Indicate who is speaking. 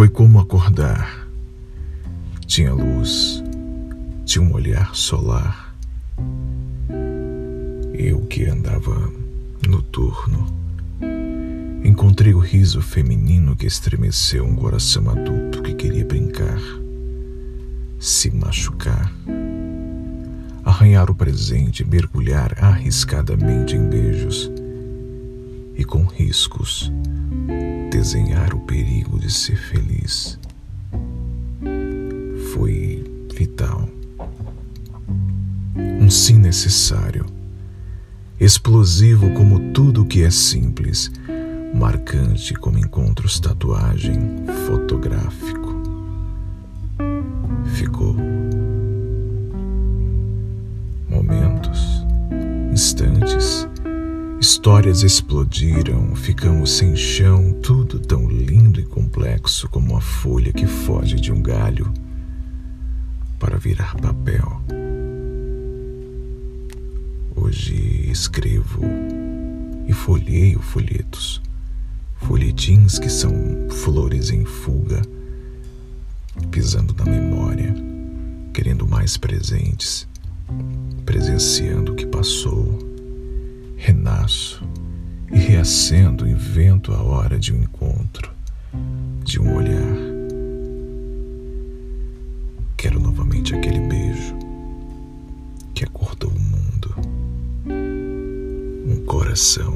Speaker 1: Foi como acordar. Tinha luz, tinha um olhar solar. Eu que andava noturno, encontrei o riso feminino que estremeceu um coração adulto que queria brincar, se machucar, arranhar o presente, mergulhar arriscadamente em beijos e com riscos desenhar o perigo de ser feliz. Foi vital. Um sim necessário. Explosivo como tudo que é simples, marcante como encontros tatuagem, fotográfico. Ficou. Momentos, instantes, Histórias explodiram, ficamos sem chão, tudo tão lindo e complexo como uma folha que foge de um galho para virar papel. Hoje escrevo e folheio folhetos, folhetins que são flores em fuga, pisando na memória, querendo mais presentes, presenciando o que reacendo, invento a hora de um encontro, de um olhar. Quero novamente aquele beijo que acordou o mundo, um coração